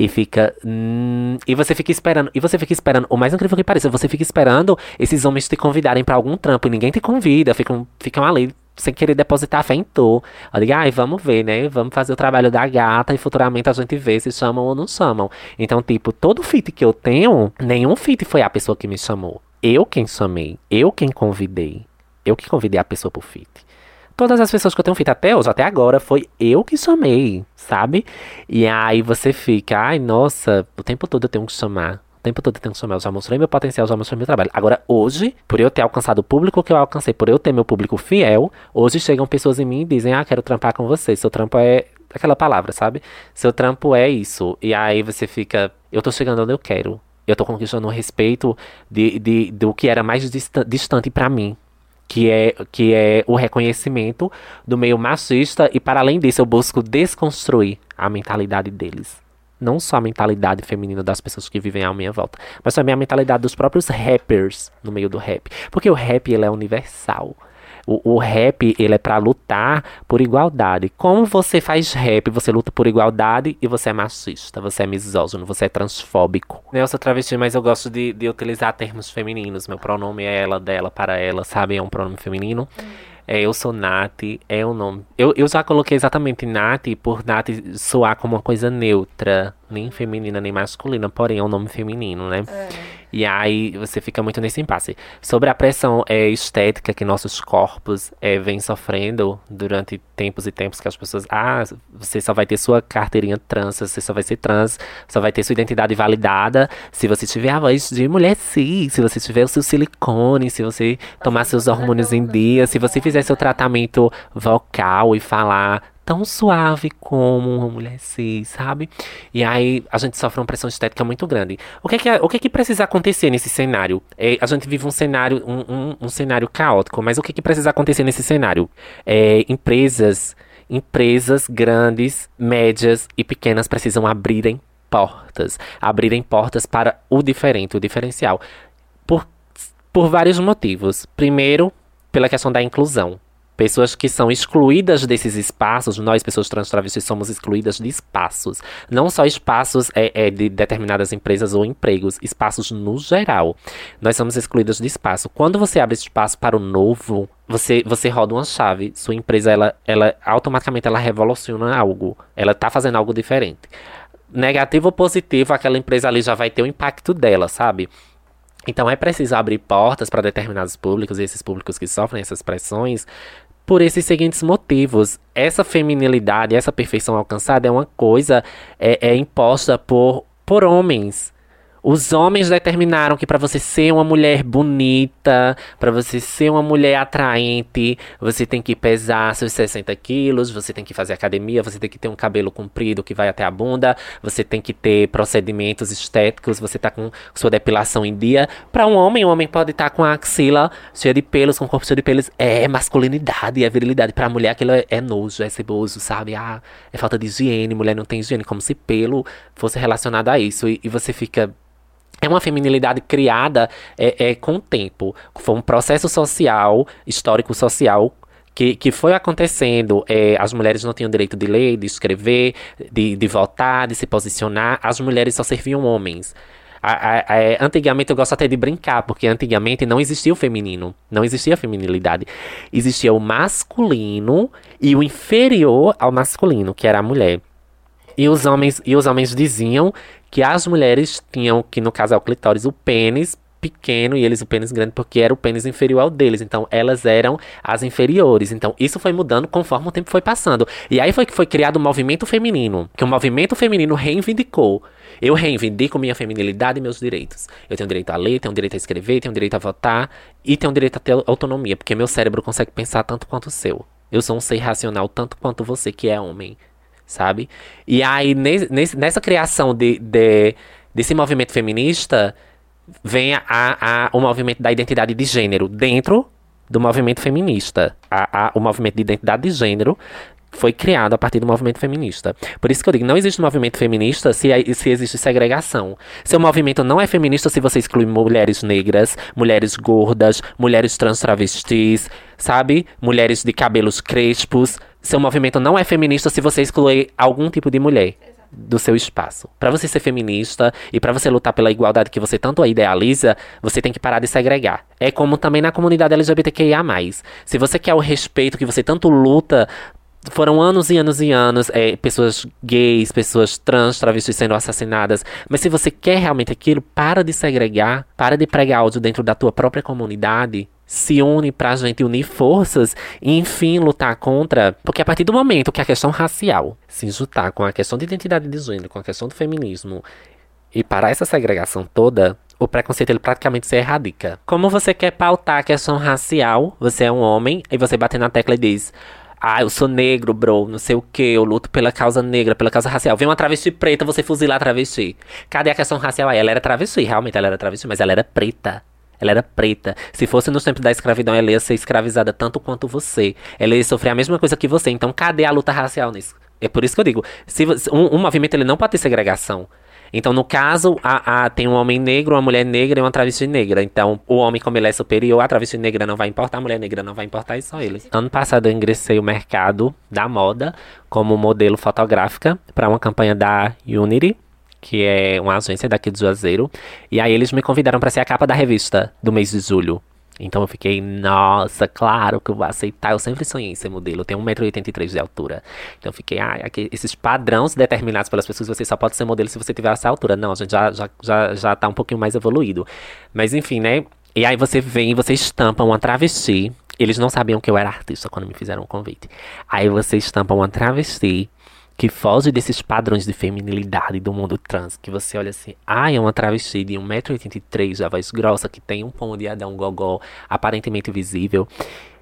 E fica. Hum, e você fica esperando. E você fica esperando. O mais incrível que pareça, você fica esperando esses homens te convidarem para algum trampo e ninguém te convida. Ficam, ficam ali sem querer depositar fé em tu. Ai, vamos ver, né? Vamos fazer o trabalho da gata e futuramente a gente vê se chamam ou não chamam. Então, tipo, todo fit que eu tenho, nenhum fit foi a pessoa que me chamou. Eu quem chamei. Eu quem convidei. Eu que convidei a pessoa pro fit. Todas as pessoas que eu tenho feito até hoje, até agora, foi eu que chamei, sabe? E aí você fica, ai, nossa, o tempo todo eu tenho que chamar. O tempo todo eu tenho que chamar. Eu já mostrei meu potencial, já mostrei meu trabalho. Agora, hoje, por eu ter alcançado o público que eu alcancei, por eu ter meu público fiel, hoje chegam pessoas em mim e dizem, ah, quero trampar com você. Seu trampo é aquela palavra, sabe? Seu trampo é isso. E aí você fica, eu tô chegando onde eu quero. Eu tô conquistando o respeito de, de, do que era mais distante para mim que é, que é o reconhecimento do meio machista, e para além disso, eu busco desconstruir a mentalidade deles. Não só a mentalidade feminina das pessoas que vivem à minha volta, mas também a mentalidade dos próprios rappers no meio do rap. Porque o rap ele é universal. O, o rap, ele é para lutar por igualdade. Como você faz rap, você luta por igualdade e você é machista, você é misógino, você é transfóbico. Eu sou travesti, mas eu gosto de, de utilizar termos femininos. Meu pronome é ela, dela, para ela, sabe? É um pronome feminino. É, eu sou Nath, é o nome. Eu, eu já coloquei exatamente Nath por Nath soar como uma coisa neutra, nem feminina nem masculina, porém é um nome feminino, né? É. E aí você fica muito nesse impasse. Sobre a pressão é, estética que nossos corpos é, vêm sofrendo durante tempos e tempos que as pessoas. Ah, você só vai ter sua carteirinha trans, você só vai ser trans, só vai ter sua identidade validada se você tiver a voz de mulher cis, se você tiver o seu silicone, se você tomar seus hormônios em dia, se você fizer seu tratamento vocal e falar tão suave como uma mulher cis, sabe? E aí a gente sofre uma pressão estética muito grande. O que é que, o que, é que precisa acontecer nesse cenário? É, a gente vive um cenário, um, um, um, cenário caótico, mas o que, é que precisa acontecer nesse cenário? É, empresas, empresas grandes, médias e pequenas precisam abrirem portas, abrirem portas para o diferente, o diferencial. Por, por vários motivos. Primeiro, pela questão da inclusão. Pessoas que são excluídas desses espaços, nós, pessoas trans travestis, somos excluídas de espaços. Não só espaços é, é, de determinadas empresas ou empregos, espaços no geral. Nós somos excluídas de espaço. Quando você abre espaço para o novo, você, você roda uma chave. Sua empresa, ela, ela automaticamente ela revoluciona algo. Ela está fazendo algo diferente. Negativo ou positivo, aquela empresa ali já vai ter o impacto dela, sabe? Então é preciso abrir portas para determinados públicos, e esses públicos que sofrem essas pressões, por esses seguintes motivos. Essa feminilidade, essa perfeição alcançada é uma coisa é, é imposta por, por homens. Os homens determinaram que para você ser uma mulher bonita, para você ser uma mulher atraente, você tem que pesar seus 60 quilos, você tem que fazer academia, você tem que ter um cabelo comprido que vai até a bunda, você tem que ter procedimentos estéticos, você tá com sua depilação em dia. Para um homem, um homem pode estar tá com a axila cheia de pelos, com o corpo cheio de pelos. É masculinidade, é virilidade. Para a mulher, aquilo é, é nojo, é ceboso, sabe? Ah, é falta de higiene, mulher não tem higiene, como se pelo fosse relacionado a isso. e, e você fica é uma feminilidade criada é, é, com o tempo. Foi um processo social, histórico-social, que, que foi acontecendo. É, as mulheres não tinham direito de ler, de escrever, de, de votar, de se posicionar. As mulheres só serviam homens. A, a, a, antigamente eu gosto até de brincar, porque antigamente não existia o feminino, não existia a feminilidade. Existia o masculino e o inferior ao masculino, que era a mulher. E os homens, e os homens diziam que as mulheres tinham, que no caso é o clitóris, o pênis pequeno e eles o pênis grande porque era o pênis inferior ao deles. Então elas eram as inferiores. Então isso foi mudando conforme o tempo foi passando. E aí foi que foi criado o movimento feminino, que o movimento feminino reivindicou. Eu reivindico minha feminilidade e meus direitos. Eu tenho direito a ler, tenho direito a escrever, tenho direito a votar e tenho direito a ter autonomia, porque meu cérebro consegue pensar tanto quanto o seu. Eu sou um ser racional tanto quanto você que é homem, sabe? E aí nessa criação de, de desse movimento feminista, vem a, a, o movimento da identidade de gênero dentro do movimento feminista. A, a, o movimento de identidade de gênero foi criado a partir do movimento feminista. Por isso que eu digo, não existe movimento feminista se, se existe segregação. Seu movimento não é feminista se você exclui mulheres negras, mulheres gordas, mulheres trans travestis, sabe? Mulheres de cabelos crespos. Seu movimento não é feminista se você exclui algum tipo de mulher do seu espaço. Para você ser feminista e para você lutar pela igualdade que você tanto idealiza, você tem que parar de segregar. É como também na comunidade LGBTQIA+. Se você quer o respeito que você tanto luta foram anos e anos e anos, é, pessoas gays, pessoas trans, travestis sendo assassinadas. Mas se você quer realmente aquilo, para de segregar, para de pregar ódio dentro da tua própria comunidade se une pra gente unir forças e, enfim, lutar contra. Porque a partir do momento que a questão racial se juntar com a questão de identidade de gênero, com a questão do feminismo e parar essa segregação toda, o preconceito ele praticamente se erradica. Como você quer pautar a questão racial, você é um homem, e você bate na tecla e diz. Ah, eu sou negro, bro, não sei o que, eu luto pela causa negra, pela causa racial. Vem uma travesti preta, você fuzilar a travesti. Cadê a questão racial aí? Ela era travesti, realmente ela era travesti, mas ela era preta. Ela era preta. Se fosse nos tempos da escravidão, ela ia ser escravizada tanto quanto você. Ela ia sofrer a mesma coisa que você. Então, cadê a luta racial nisso? É por isso que eu digo, se um, um movimento ele não pode ter segregação. Então, no caso, a, a, tem um homem negro, uma mulher negra e uma travesti negra. Então, o homem, como ele é superior, a travesti negra não vai importar, a mulher negra não vai importar, e só eles. Ano passado, eu ingressei o mercado da moda como modelo fotográfica para uma campanha da Unity que é uma agência daqui de Juazeiro. E aí eles me convidaram para ser a capa da revista do mês de julho. Então eu fiquei, nossa, claro que eu vou aceitar. Eu sempre sonhei em ser modelo. Eu tenho 1,83m de altura. Então eu fiquei, ah, aqui, esses padrões determinados pelas pessoas, você só pode ser modelo se você tiver essa altura. Não, a gente já, já, já, já tá um pouquinho mais evoluído. Mas enfim, né? E aí você vem e você estampa uma travesti. Eles não sabiam que eu era artista quando me fizeram o convite. Aí você estampa uma travesti que foge desses padrões de feminilidade do mundo trans, que você olha assim, ah, é uma travesti de 1,83m, a voz grossa, que tem um pomo de Adão gogó, aparentemente visível,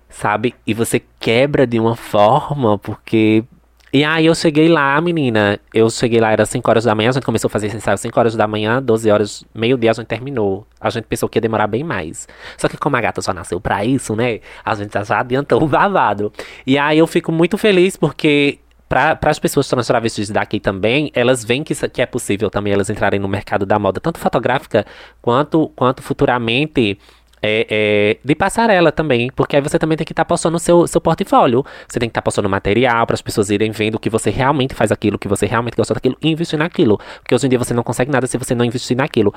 sabe? E você quebra de uma forma, porque... E aí eu cheguei lá, menina, eu cheguei lá, era 5 horas da manhã, a gente começou a fazer esse ensaio 5 horas da manhã, 12 horas, meio-dia a gente terminou. A gente pensou que ia demorar bem mais. Só que como a gata só nasceu pra isso, né, a gente já adiantou o babado. E aí eu fico muito feliz porque para as pessoas trans travestis daqui também, elas veem que, que é possível também elas entrarem no mercado da moda, tanto fotográfica quanto, quanto futuramente é, é, de passarela também, porque aí você também tem que estar tá postando o seu, seu portfólio. Você tem que estar tá postando material para as pessoas irem vendo que você realmente faz aquilo, que você realmente gosta daquilo e investir naquilo. Porque hoje em dia você não consegue nada se você não investir naquilo.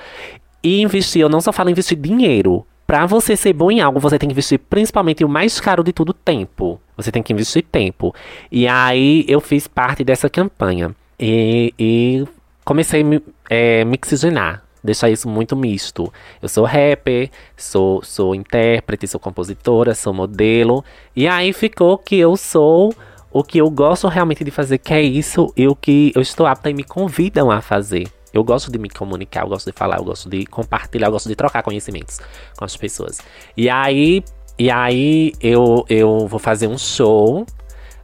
E investir, eu não só falo investir dinheiro, para você ser bom em algo, você tem que investir principalmente o mais caro de tudo, tempo. Você tem que investir tempo. E aí eu fiz parte dessa campanha. E, e comecei a me, é, mixigenar. Deixar isso muito misto. Eu sou rapper, sou, sou intérprete, sou compositora, sou modelo. E aí ficou que eu sou o que eu gosto realmente de fazer, que é isso, e o que eu estou apta e me convidam a fazer. Eu gosto de me comunicar, eu gosto de falar, eu gosto de compartilhar, eu gosto de trocar conhecimentos com as pessoas. E aí, e aí eu, eu vou fazer um show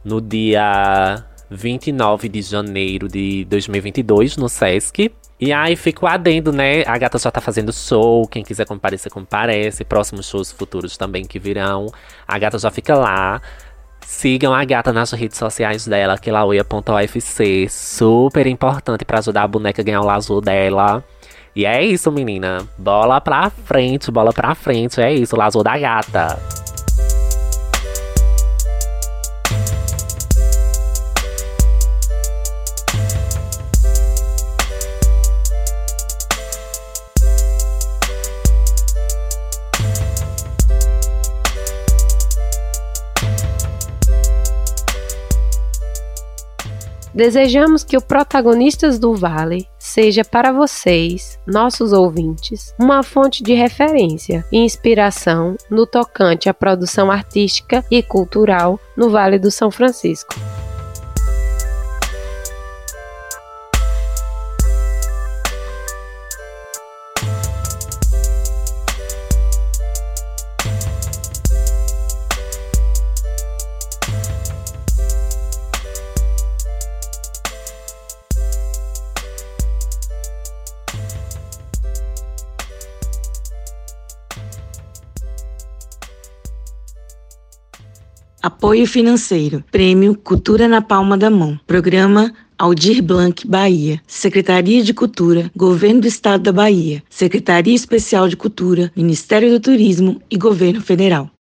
no dia 29 de janeiro de 2022 no Sesc. E aí fico adendo, né? A gata já tá fazendo show. Quem quiser comparecer, comparece. Próximos shows futuros também que virão. A gata já fica lá. Sigam a gata nas redes sociais dela, que é. Super importante para ajudar a boneca a ganhar o lazo dela. E é isso, menina. Bola pra frente, bola pra frente. É isso, lazo da gata. Desejamos que o Protagonistas do Vale seja para vocês, nossos ouvintes, uma fonte de referência e inspiração no tocante à produção artística e cultural no Vale do São Francisco. Apoio financeiro. Prêmio Cultura na Palma da Mão. Programa Aldir Blanc, Bahia. Secretaria de Cultura, Governo do Estado da Bahia. Secretaria Especial de Cultura, Ministério do Turismo e Governo Federal.